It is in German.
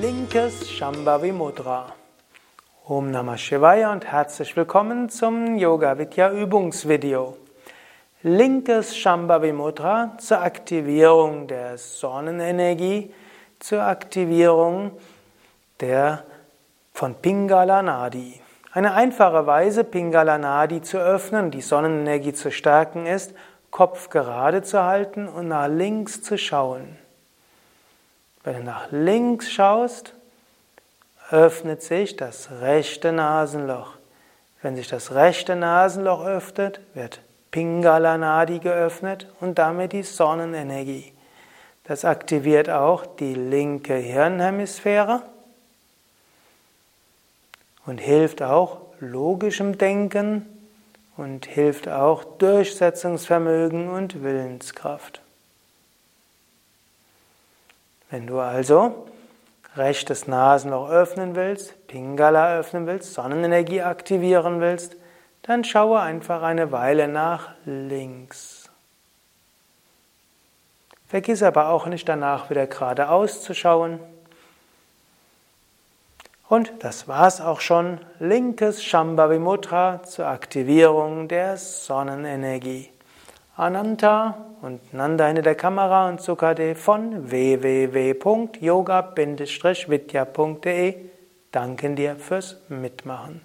Linkes Shambhavi Mudra. Om Namah Shivaya und herzlich willkommen zum Yoga Vidya Übungsvideo. Linkes Shambhavi Mudra zur Aktivierung der Sonnenenergie, zur Aktivierung der von Pingala Nadi. Eine einfache Weise, Pingala Nadi zu öffnen, die Sonnenenergie zu stärken, ist, Kopf gerade zu halten und nach links zu schauen. Wenn du nach links schaust, öffnet sich das rechte Nasenloch. Wenn sich das rechte Nasenloch öffnet, wird Pingala Nadi geöffnet und damit die Sonnenenergie. Das aktiviert auch die linke Hirnhemisphäre und hilft auch logischem Denken und hilft auch Durchsetzungsvermögen und Willenskraft. Wenn du also rechtes Nasenloch öffnen willst, Pingala öffnen willst, Sonnenenergie aktivieren willst, dann schaue einfach eine Weile nach links. Vergiss aber auch nicht danach wieder geradeaus zu schauen. Und das war's auch schon. Linkes Shambhavi Mudra zur Aktivierung der Sonnenenergie. Ananta und Nanda hinter der Kamera und Sukade von www.yoga-vidya.de danken dir fürs Mitmachen.